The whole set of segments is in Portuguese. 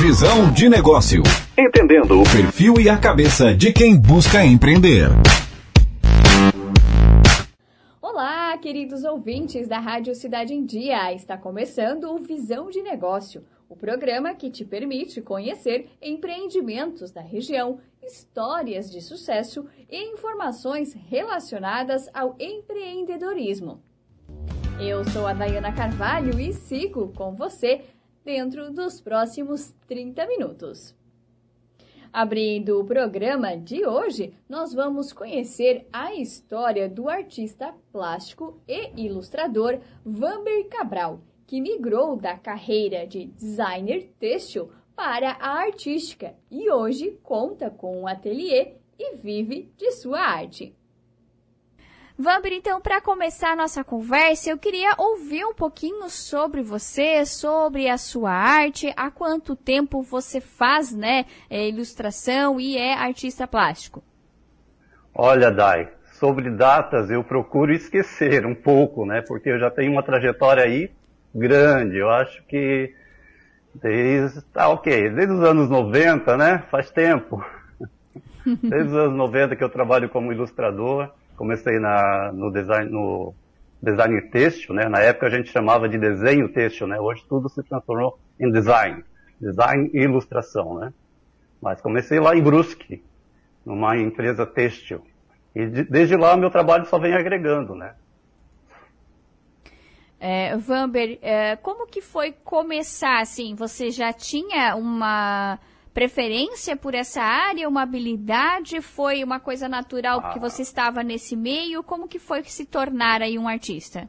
Visão de negócio. Entendendo o perfil e a cabeça de quem busca empreender. Olá, queridos ouvintes da Rádio Cidade em Dia. Está começando o Visão de Negócio, o programa que te permite conhecer empreendimentos da região, histórias de sucesso e informações relacionadas ao empreendedorismo. Eu sou a Dayana Carvalho e sigo com você dentro dos próximos 30 minutos. Abrindo o programa de hoje, nós vamos conhecer a história do artista plástico e ilustrador Vamber Cabral, que migrou da carreira de designer têxtil para a artística e hoje conta com um ateliê e vive de sua arte. Vamber, então, para começar a nossa conversa, eu queria ouvir um pouquinho sobre você, sobre a sua arte, há quanto tempo você faz, né, é, ilustração e é artista plástico. Olha, Dai, sobre datas eu procuro esquecer um pouco, né, porque eu já tenho uma trajetória aí grande, eu acho que desde, tá ok, desde os anos 90, né, faz tempo, desde os anos 90 que eu trabalho como ilustrador, comecei na, no design, no design têxtil, né? Na época a gente chamava de desenho têxtil, né? Hoje tudo se transformou em design, design e ilustração, né? Mas comecei lá em Brusque, numa empresa têxtil. E de, desde lá meu trabalho só vem agregando, né? É, Vamber, é, como que foi começar, assim, você já tinha uma preferência por essa área, uma habilidade? Foi uma coisa natural porque ah. você estava nesse meio? Como que foi se tornar aí um artista?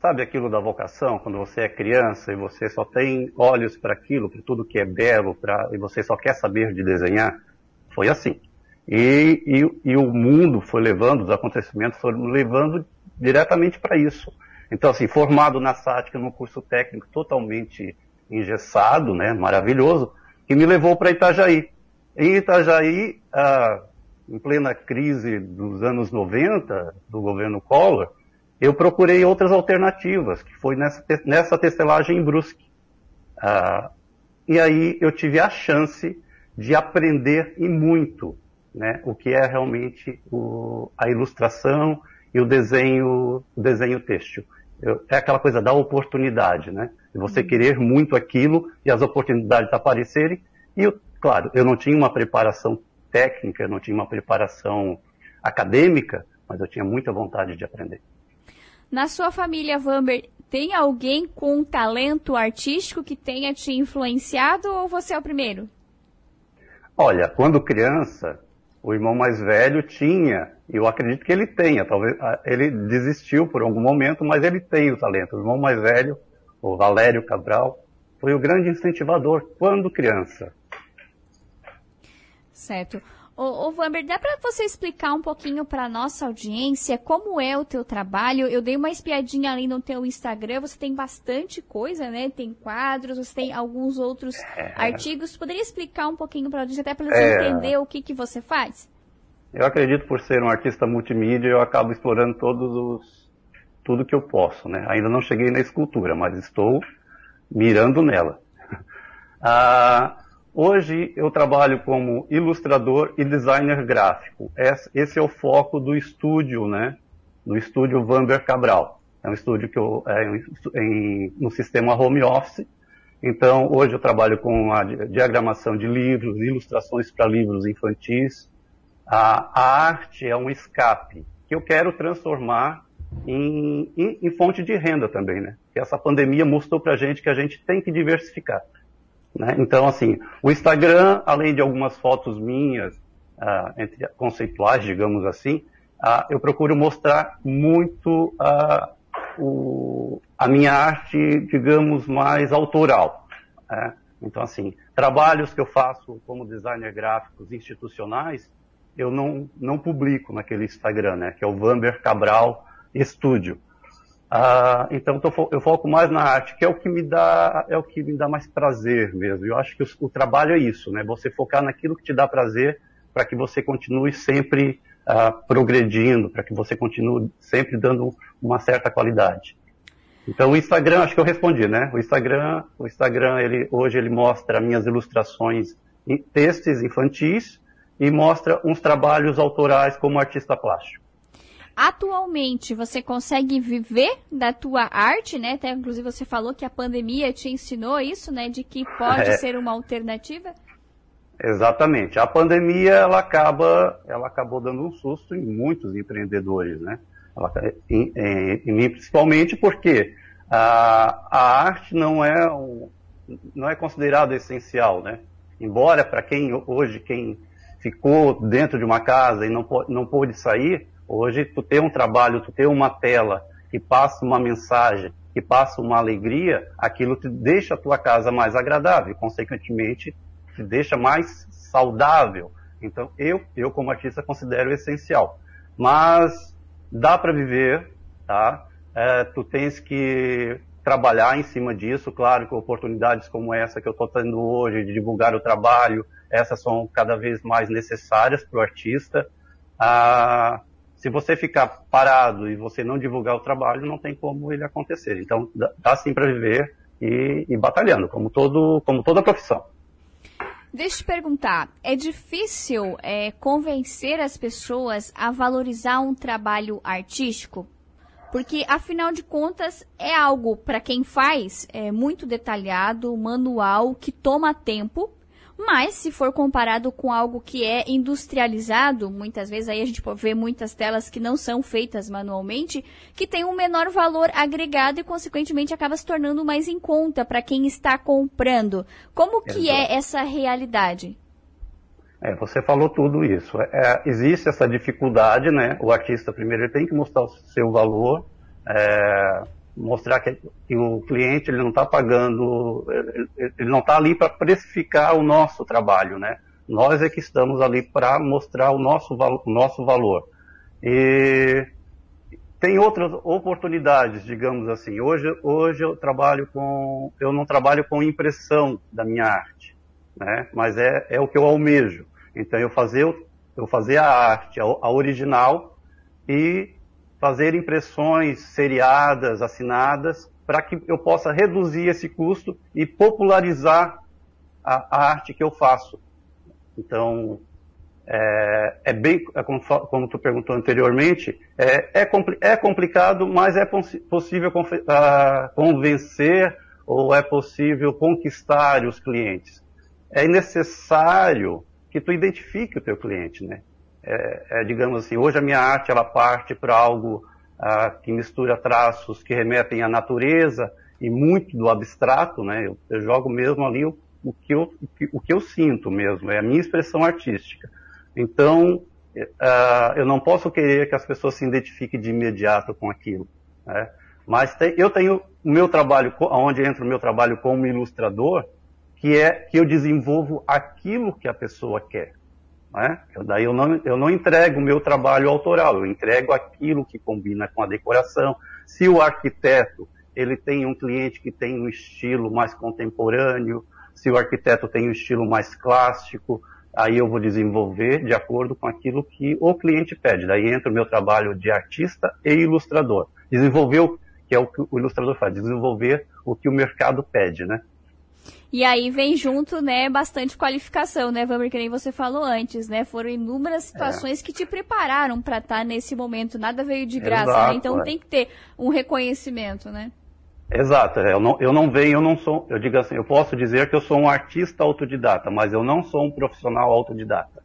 Sabe aquilo da vocação, quando você é criança e você só tem olhos para aquilo, para tudo que é belo, pra, e você só quer saber de desenhar? Foi assim. E, e, e o mundo foi levando, os acontecimentos foram levando diretamente para isso. Então, assim, formado na SATIC, num curso técnico totalmente engessado, né, maravilhoso, que me levou para Itajaí. Em Itajaí, ah, em plena crise dos anos 90, do governo Collor, eu procurei outras alternativas, que foi nessa, nessa testelagem em Brusque. Ah, e aí eu tive a chance de aprender e muito né, o que é realmente o, a ilustração e o desenho, o desenho têxtil. Eu, é aquela coisa da oportunidade, né? de você querer muito aquilo e as oportunidades aparecerem. E, eu, claro, eu não tinha uma preparação técnica, eu não tinha uma preparação acadêmica, mas eu tinha muita vontade de aprender. Na sua família, Vamber, tem alguém com um talento artístico que tenha te influenciado ou você é o primeiro? Olha, quando criança, o irmão mais velho tinha, e eu acredito que ele tenha, talvez ah, ele desistiu por algum momento, mas ele tem o talento. O irmão mais velho o Valério Cabral, foi o grande incentivador quando criança. Certo. Ô, ô Vamber, dá para você explicar um pouquinho para nossa audiência como é o teu trabalho? Eu dei uma espiadinha ali no teu Instagram, você tem bastante coisa, né? Tem quadros, você tem alguns outros é... artigos. Poderia explicar um pouquinho para a audiência, até para eles é... entender o que, que você faz? Eu acredito por ser um artista multimídia, eu acabo explorando todos os tudo que eu posso, né? Ainda não cheguei na escultura, mas estou mirando nela. ah, hoje eu trabalho como ilustrador e designer gráfico. Esse é o foco do estúdio, né? Do estúdio Vanber Cabral. É um estúdio que eu, é em, no sistema home office. Então, hoje eu trabalho com a diagramação de livros, ilustrações para livros infantis. A, a arte é um escape que eu quero transformar em, em, em fonte de renda também, né? Que essa pandemia mostrou para gente que a gente tem que diversificar. Né? Então, assim, o Instagram, além de algumas fotos minhas, uh, entre conceituais, digamos assim, uh, eu procuro mostrar muito uh, o, a minha arte, digamos, mais autoral. Né? Então, assim, trabalhos que eu faço como designer gráficos institucionais, eu não, não publico naquele Instagram, né? Que é o Vamber Cabral estúdio. Ah, então eu foco mais na arte, que é o que me dá é o que me dá mais prazer mesmo. Eu acho que o, o trabalho é isso, né? Você focar naquilo que te dá prazer para que você continue sempre ah, progredindo, para que você continue sempre dando uma certa qualidade. Então o Instagram, acho que eu respondi, né? O Instagram, o Instagram, ele hoje ele mostra minhas ilustrações em textos infantis e mostra uns trabalhos autorais como artista plástico. Atualmente, você consegue viver da tua arte, né? Até inclusive você falou que a pandemia te ensinou isso, né? De que pode é. ser uma alternativa. Exatamente. A pandemia ela acaba, ela acabou dando um susto em muitos empreendedores, né? Ela, em, em, em mim principalmente porque a, a arte não é um, não é considerada essencial, né? Embora para quem hoje quem ficou dentro de uma casa e não não pôde sair, hoje tu ter um trabalho, tu ter uma tela que passa uma mensagem, que passa uma alegria, aquilo te deixa a tua casa mais agradável, consequentemente te deixa mais saudável. Então, eu, eu como artista considero essencial. Mas dá para viver, tá? É, tu tens que trabalhar em cima disso, claro que oportunidades como essa que eu estou tendo hoje de divulgar o trabalho, essas são cada vez mais necessárias para o artista. Ah, se você ficar parado e você não divulgar o trabalho, não tem como ele acontecer. Então, dá, sim para viver e, e batalhando, como, todo, como toda profissão. Deixa eu te perguntar, é difícil é, convencer as pessoas a valorizar um trabalho artístico? Porque, afinal de contas, é algo, para quem faz, é muito detalhado, manual, que toma tempo mas, se for comparado com algo que é industrializado, muitas vezes aí a gente vê muitas telas que não são feitas manualmente, que tem um menor valor agregado e, consequentemente, acaba se tornando mais em conta para quem está comprando. Como que é essa realidade? É, você falou tudo isso. É, é, existe essa dificuldade, né? O artista primeiro tem que mostrar o seu valor. É, mostrar que, que, o cliente ele não está pagando, ele, ele não está ali para precificar o nosso trabalho, né? Nós é que estamos ali para mostrar o nosso, o nosso valor. E tem outras oportunidades, digamos assim. Hoje, hoje eu trabalho com, eu não trabalho com impressão da minha arte, né? Mas é, é o que eu almejo. Então eu fazer, eu fazer a arte, a, a original e fazer impressões seriadas, assinadas, para que eu possa reduzir esse custo e popularizar a, a arte que eu faço. Então, é, é bem, é como, como, tu perguntou anteriormente, é, é, compli é complicado, mas é possível uh, convencer ou é possível conquistar os clientes. É necessário que tu identifique o teu cliente, né? É, é, digamos assim, hoje a minha arte ela parte para algo ah, que mistura traços que remetem à natureza e muito do abstrato, né? Eu, eu jogo mesmo ali o, o, que eu, o, que, o que eu sinto mesmo, é a minha expressão artística. Então, ah, eu não posso querer que as pessoas se identifiquem de imediato com aquilo, né? Mas eu tenho o meu trabalho, onde entra o meu trabalho como ilustrador, que é que eu desenvolvo aquilo que a pessoa quer. Né? Eu, daí eu não, eu não entrego o meu trabalho autoral, eu entrego aquilo que combina com a decoração. Se o arquiteto ele tem um cliente que tem um estilo mais contemporâneo, se o arquiteto tem um estilo mais clássico, aí eu vou desenvolver de acordo com aquilo que o cliente pede. Daí entra o meu trabalho de artista e ilustrador. Desenvolver o que é o que o ilustrador faz, desenvolver o que o mercado pede, né? E aí vem junto, né, bastante qualificação, né, Vamir, que nem você falou antes, né? Foram inúmeras situações é. que te prepararam para estar tá nesse momento. Nada veio de graça, né? Exato, né? Então é. tem que ter um reconhecimento, né? Exato, é, eu não, eu não venho, eu não sou, eu digo assim, eu posso dizer que eu sou um artista autodidata, mas eu não sou um profissional autodidata.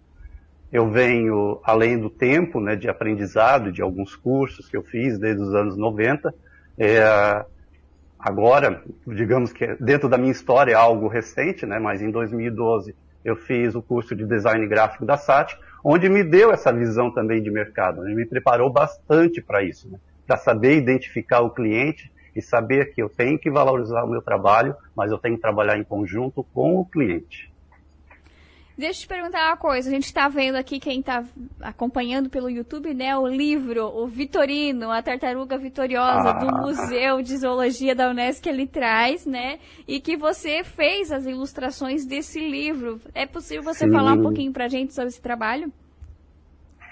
Eu venho, além do tempo, né, de aprendizado, de alguns cursos que eu fiz desde os anos 90, é, agora, digamos que dentro da minha história é algo recente, né? Mas em 2012 eu fiz o curso de design gráfico da SAT, onde me deu essa visão também de mercado, né? me preparou bastante para isso, né? para saber identificar o cliente e saber que eu tenho que valorizar o meu trabalho, mas eu tenho que trabalhar em conjunto com o cliente. Deixa eu te perguntar uma coisa. A gente está vendo aqui, quem está acompanhando pelo YouTube, né? O livro, o Vitorino, a Tartaruga Vitoriosa, ah. do Museu de Zoologia da Unesco, que ele traz, né? E que você fez as ilustrações desse livro. É possível você Sim. falar um pouquinho para a gente sobre esse trabalho?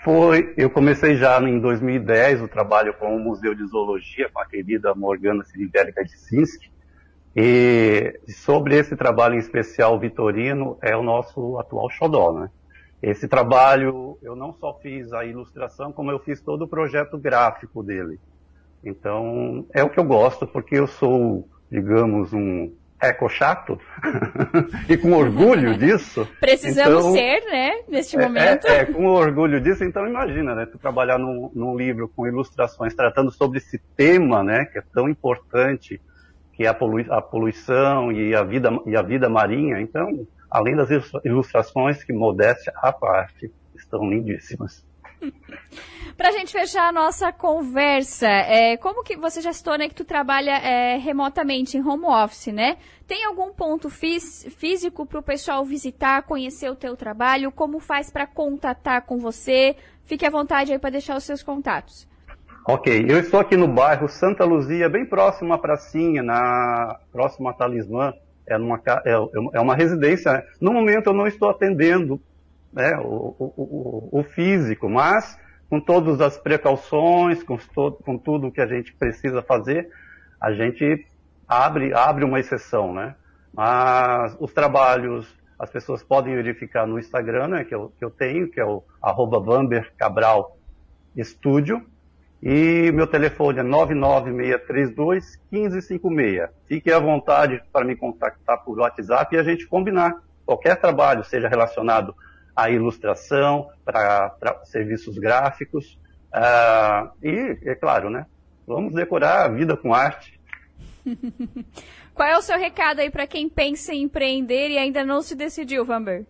Foi, eu comecei já em 2010 o trabalho com o Museu de Zoologia, com a querida Morgana Sirivérica de Sinski, e sobre esse trabalho em especial Vitorino é o nosso atual xodó, né? Esse trabalho, eu não só fiz a ilustração, como eu fiz todo o projeto gráfico dele. Então, é o que eu gosto, porque eu sou, digamos, um eco chato, e com orgulho disso. Precisamos então, ser, né, neste é, momento. É, é, com orgulho disso, então imagina, né, tu trabalhar num, num livro com ilustrações tratando sobre esse tema, né, que é tão importante, que é a, polui a poluição e a vida, e a vida marinha, então além das ilustrações que, modéstia à parte, estão lindíssimas. Para a gente fechar a nossa conversa, é, como que você já citou né, que tu trabalha é, remotamente em home office, né? Tem algum ponto fís físico para o pessoal visitar, conhecer o teu trabalho? Como faz para contatar com você? Fique à vontade aí para deixar os seus contatos. Ok, eu estou aqui no bairro Santa Luzia, bem próximo à pracinha, na próxima a Talismã é, numa, é, é uma residência. Né? No momento eu não estou atendendo né, o, o, o, físico, mas com todas as precauções, com, com tudo que a gente precisa fazer, a gente abre, abre uma exceção, né? Mas os trabalhos, as pessoas podem verificar no Instagram, né, que eu, que eu tenho, que é o arroba Cabral Estúdio, e meu telefone é 99632 1556. Fique à vontade para me contactar por WhatsApp e a gente combinar qualquer trabalho, seja relacionado à ilustração, para serviços gráficos. Uh, e, é claro, né? Vamos decorar a vida com arte. Qual é o seu recado aí para quem pensa em empreender e ainda não se decidiu, Vamber?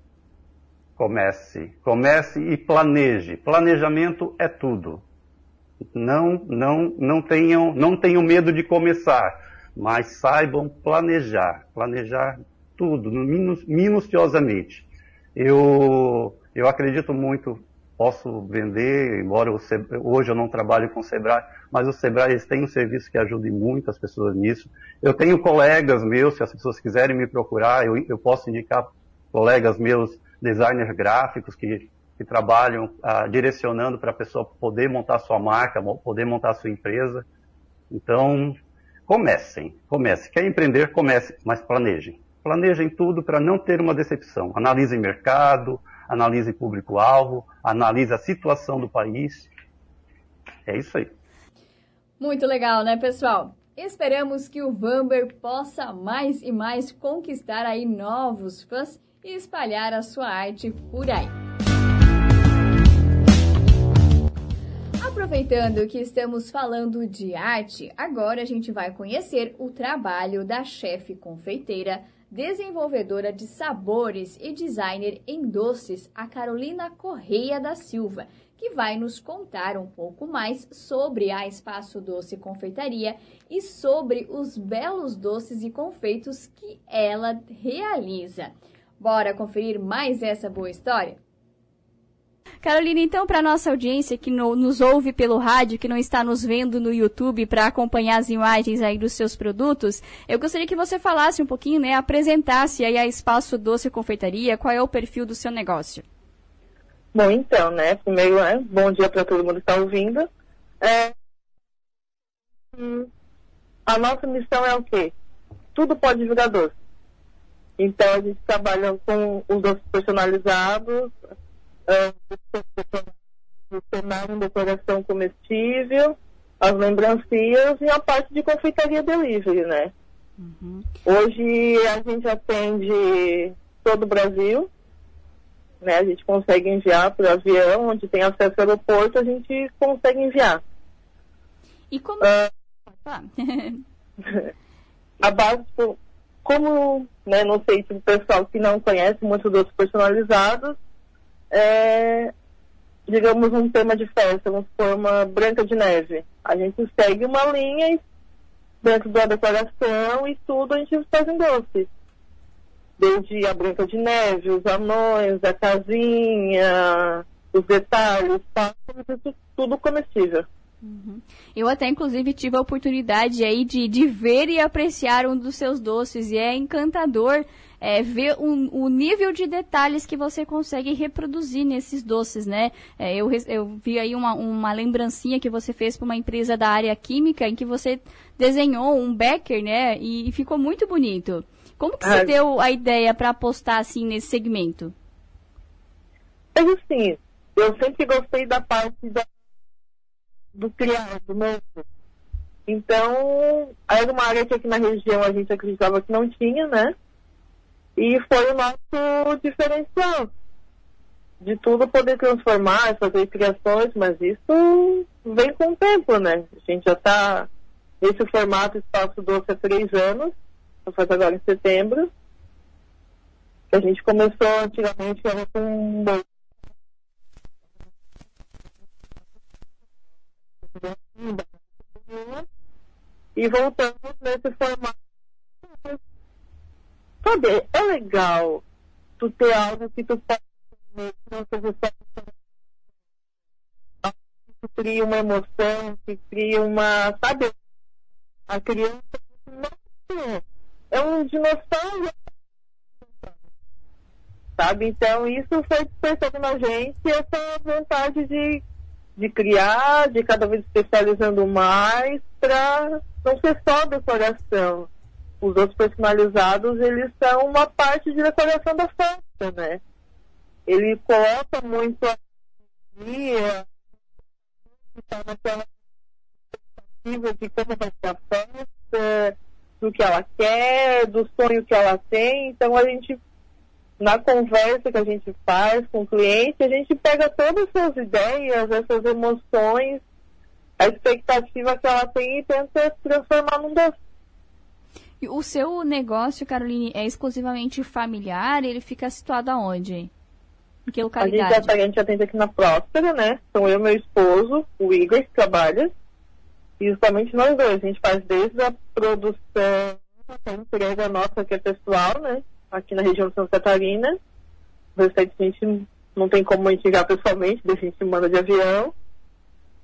Comece. Comece e planeje. Planejamento é tudo não, não, não tenham, não tenham medo de começar, mas saibam planejar, planejar tudo, minuciosamente. Eu, eu acredito muito, posso vender, embora hoje eu não trabalho com o Sebrae, mas o Sebrae tem um serviço que ajude muito as pessoas nisso. Eu tenho colegas meus, se as pessoas quiserem me procurar, eu, eu posso indicar colegas meus, designers gráficos, que que trabalham ah, direcionando para a pessoa poder montar sua marca, poder montar sua empresa. Então, comecem, comecem. Quer empreender, comece, mas planejem. Planejem tudo para não ter uma decepção. Analisem mercado, analisem público-alvo, analisem a situação do país. É isso aí. Muito legal, né, pessoal? Esperamos que o Vamber possa mais e mais conquistar aí novos fãs e espalhar a sua arte por aí. Aproveitando que estamos falando de arte, agora a gente vai conhecer o trabalho da chefe confeiteira, desenvolvedora de sabores e designer em doces, a Carolina Correia da Silva, que vai nos contar um pouco mais sobre a Espaço Doce Confeitaria e sobre os belos doces e confeitos que ela realiza. Bora conferir mais essa boa história? Carolina, então, para nossa audiência que no, nos ouve pelo rádio, que não está nos vendo no YouTube para acompanhar as imagens aí dos seus produtos, eu gostaria que você falasse um pouquinho, né, apresentasse aí a Espaço Doce Confeitaria, qual é o perfil do seu negócio. Bom, então, né, primeiro, né, bom dia para todo mundo que está ouvindo. É, hum, a nossa missão é o quê? Tudo pode virar doce. Então, a gente trabalha com os doces personalizados, em decoração comestível, as lembrancinhas e a parte de confeitaria delivery, né? Uhum. Hoje a gente atende todo o Brasil, né? A gente consegue enviar por avião, onde tem acesso ao aeroporto, a gente consegue enviar. E como... Uh, a base, como, né, não sei se o pessoal que não conhece muito dos personalizados, é, digamos, um tema de festa, uma Branca de Neve. A gente segue uma linha dentro da decoração e tudo a gente faz em doce. Desde a Branca de Neve, os anões, a casinha, os detalhes, tudo comestível. Uhum. Eu até, inclusive, tive a oportunidade aí de, de ver e apreciar um dos seus doces e é encantador é, ver um, o nível de detalhes que você consegue reproduzir nesses doces, né? É, eu, eu vi aí uma, uma lembrancinha que você fez para uma empresa da área química em que você desenhou um becker, né? E, e ficou muito bonito. Como que você ah, deu a ideia para apostar assim nesse segmento? É assim, eu sempre gostei da parte da do criado novo. Então, era uma área que aqui na região a gente acreditava que não tinha, né? E foi o nosso diferencial. De tudo poder transformar, fazer criações, mas isso vem com o tempo, né? A gente já está nesse formato Espaço Doce há três anos, vou fazer agora em setembro. A gente começou antigamente era com e voltamos nesse formato. Sabe, é legal tu ter algo que tu pode que cria uma emoção, que cria uma. Sabe? A criança é um dinossauro. Sabe? Então isso foi despertando na gente essa vontade de de criar, de cada vez especializando mais, para não ser só decoração. Os outros personalizados, eles são uma parte de decoração da festa, né? Ele coloca muito a dia, está naquela expectativa de como vai ser a festa, do que ela quer, do sonho que ela tem. Então a gente na conversa que a gente faz com o cliente, a gente pega todas essas ideias, essas emoções, a expectativa que ela tem e tenta transformar num doce. O seu negócio, Caroline, é exclusivamente familiar? Ele fica situado aonde? Em que localidade? A gente, a gente atende aqui na Próspera, né? São eu e meu esposo, o Igor, que trabalha. E justamente nós dois. A gente faz desde a produção, a empresa nossa que é pessoal, né? aqui na região de Santa Catarina. O restante a gente não tem como ir pessoalmente, a gente manda de avião.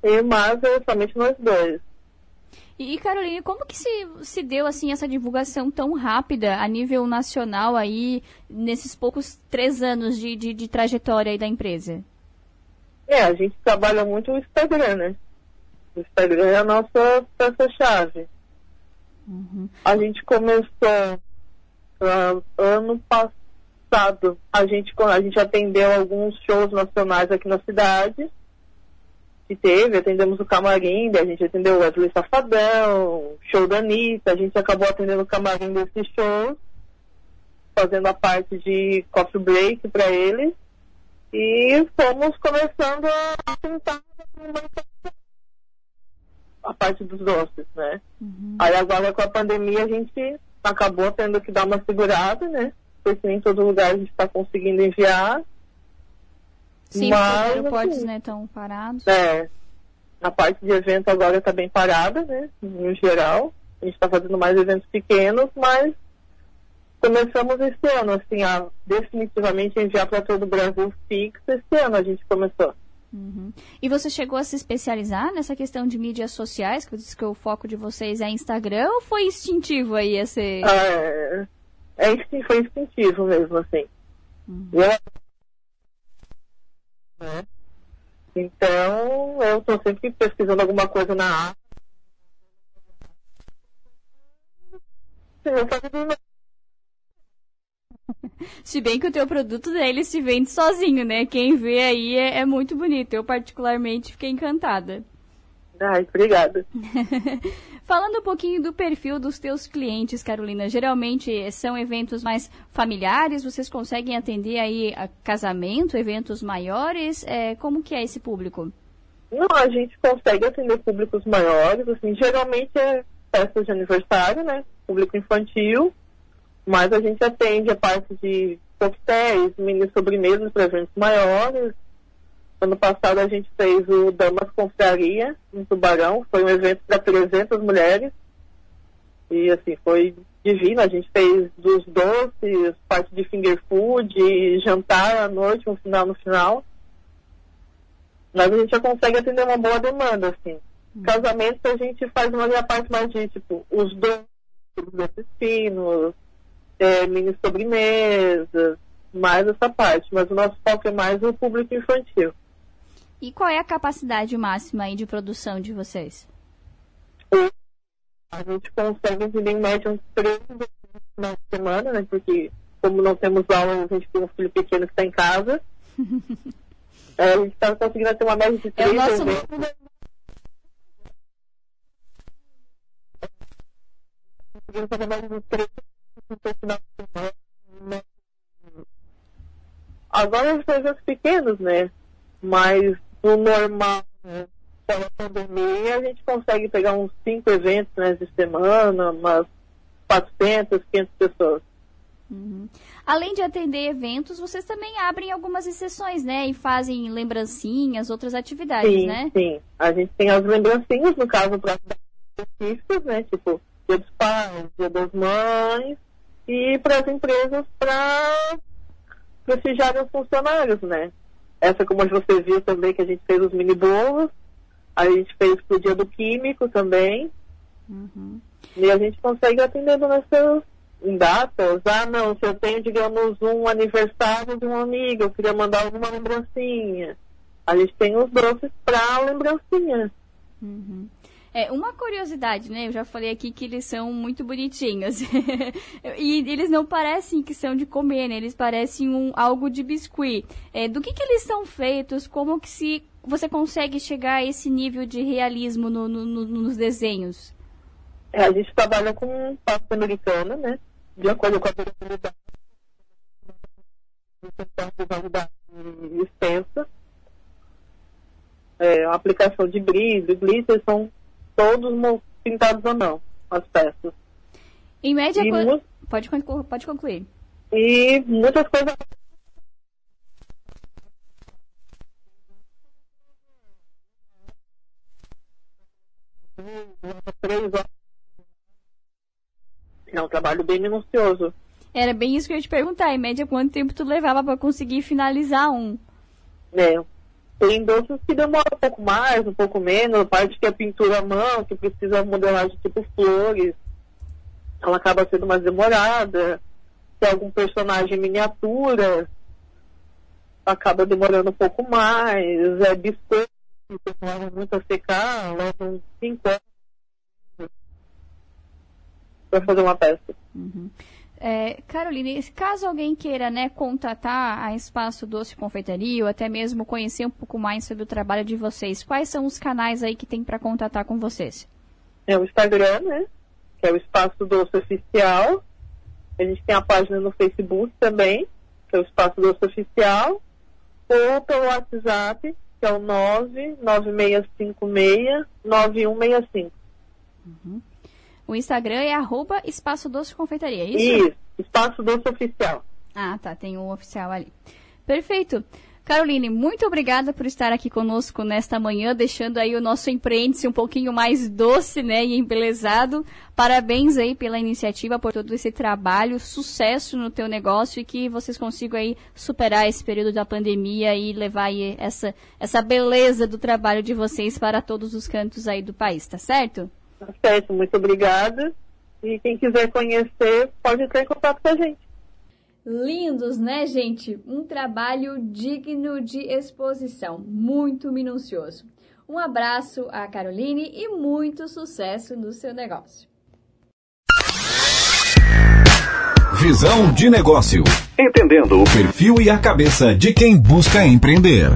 E, mas é somente nós dois. E Caroline, como que se, se deu assim essa divulgação tão rápida a nível nacional aí nesses poucos três anos de, de, de trajetória aí da empresa? É, a gente trabalha muito o Instagram, né? O Instagram é a nossa peça-chave. Uhum. A gente começou Uh, ano passado, a gente, a gente atendeu alguns shows nacionais aqui na cidade. Que teve, atendemos o Camarim, a gente atendeu o Wesley Safadão, show da Anitta, a gente acabou atendendo o Camarim desses shows, fazendo a parte de coffee break para eles. E fomos começando a tentar a parte dos doces, né? Uhum. Aí agora com a pandemia a gente acabou tendo que dar uma segurada, né? Porque nem todo lugar a gente está conseguindo enviar. Sim, mas, os aeroportos assim, né, estão parados. É. A parte de evento agora está bem parada, né? No geral. A gente está fazendo mais eventos pequenos, mas começamos esse ano, assim, a definitivamente enviar para todo o Brasil fixo. Esse ano a gente começou. Uhum. E você chegou a se especializar nessa questão de mídias sociais, que eu disse que o foco de vocês é Instagram, ou foi instintivo aí esse... É, é, foi instintivo mesmo, assim. Uhum. Eu, né? Então, eu estou sempre pesquisando alguma coisa na área. Se bem que o teu produto dele se vende sozinho, né? Quem vê aí é, é muito bonito. Eu particularmente fiquei encantada. Ai, obrigada. Falando um pouquinho do perfil dos teus clientes, Carolina, geralmente são eventos mais familiares, vocês conseguem atender aí a casamento, eventos maiores, é, como que é esse público? Não, a gente consegue atender públicos maiores, assim, geralmente é festas de aniversário, né, público infantil, mas a gente atende a parte de coquetéis, mini sobremesas para eventos maiores. Ano passado a gente fez o Damas Confraria, em Tubarão. Foi um evento para 300 mulheres. E assim, foi divino. A gente fez dos doces, parte de finger food, jantar à noite, um final no final. Mas a gente já consegue atender uma boa demanda, assim. Hum. Casamentos a gente faz uma parte mais de, tipo, os doces, desses pinos, é, mini sobremesas, mais essa parte. Mas o nosso foco é mais o público infantil. E qual é a capacidade máxima aí de produção de vocês? A gente consegue vender em média uns três na semana, né? Porque como não temos aula, a gente tem um filho pequeno que está em casa. é, a gente está conseguindo ter uma média de três. É nosso conseguindo fazer mais de três Agora os projetos pequenos, né? Mas no normal, né? pela pandemia, a gente consegue pegar uns cinco eventos né, de semana, umas 400, 500 pessoas. Uhum. Além de atender eventos, vocês também abrem algumas exceções, né? E fazem lembrancinhas, outras atividades, sim, né? Sim, a gente tem as lembrancinhas, no caso, para específicas, né? Tipo, dia dos pais, dia das mães, e para as empresas para prestigiar os funcionários, né? Essa, como você viu também, que a gente fez os mini bolos, a gente fez pro dia do químico também. Uhum. E a gente consegue atendendo nessas datas. Ah, não, se eu tenho, digamos, um aniversário de um amigo, eu queria mandar alguma lembrancinha. A gente tem os doces para lembrancinha. Uhum. É, uma curiosidade, né? Eu já falei aqui que eles são muito bonitinhos. e eles não parecem que são de comer, né? Eles parecem um, algo de biscuit. É, do que, que eles são feitos? Como que se você consegue chegar a esse nível de realismo no, no, no, nos desenhos? É, a gente trabalha com pasta americana, né? De acordo com a validade extensa. É, a aplicação de brilho, glitter são todos pintados ou não, as peças. Em média, quando... pode, pode concluir. E muitas coisas É um trabalho bem minucioso. Era bem isso que eu ia te perguntar. Em média, quanto tempo tu levava para conseguir finalizar um? É, tem doces que demoram um pouco mais, um pouco menos, a parte que é pintura à mão, que precisa modelagem tipo flores, ela acaba sendo mais demorada. Se algum personagem miniatura, acaba demorando um pouco mais. É biscoito, demora muito a secar, leva uns 5 anos para fazer uma peça. Uhum. É, Caroline, caso alguém queira né, contatar a Espaço Doce Confeitaria ou até mesmo conhecer um pouco mais sobre o trabalho de vocês, quais são os canais aí que tem para contatar com vocês? É o Instagram, né? Que é o Espaço Doce Oficial. A gente tem a página no Facebook também, que é o Espaço Doce Oficial. Ou pelo WhatsApp, que é o 99656-9165. Uhum. O Instagram é arroba Espaço Doce Confeitaria, é isso? Isso, Espaço Doce Oficial. Ah, tá, tem um oficial ali. Perfeito. Caroline, muito obrigada por estar aqui conosco nesta manhã, deixando aí o nosso empreende um pouquinho mais doce, né, e embelezado. Parabéns aí pela iniciativa, por todo esse trabalho, sucesso no teu negócio e que vocês consigam aí superar esse período da pandemia e levar aí essa, essa beleza do trabalho de vocês para todos os cantos aí do país, tá certo? Tá certo, muito obrigada. E quem quiser conhecer, pode entrar em contato com a gente. Lindos, né, gente? Um trabalho digno de exposição, muito minucioso. Um abraço a Caroline e muito sucesso no seu negócio. Visão de negócio. Entendendo o perfil e a cabeça de quem busca empreender.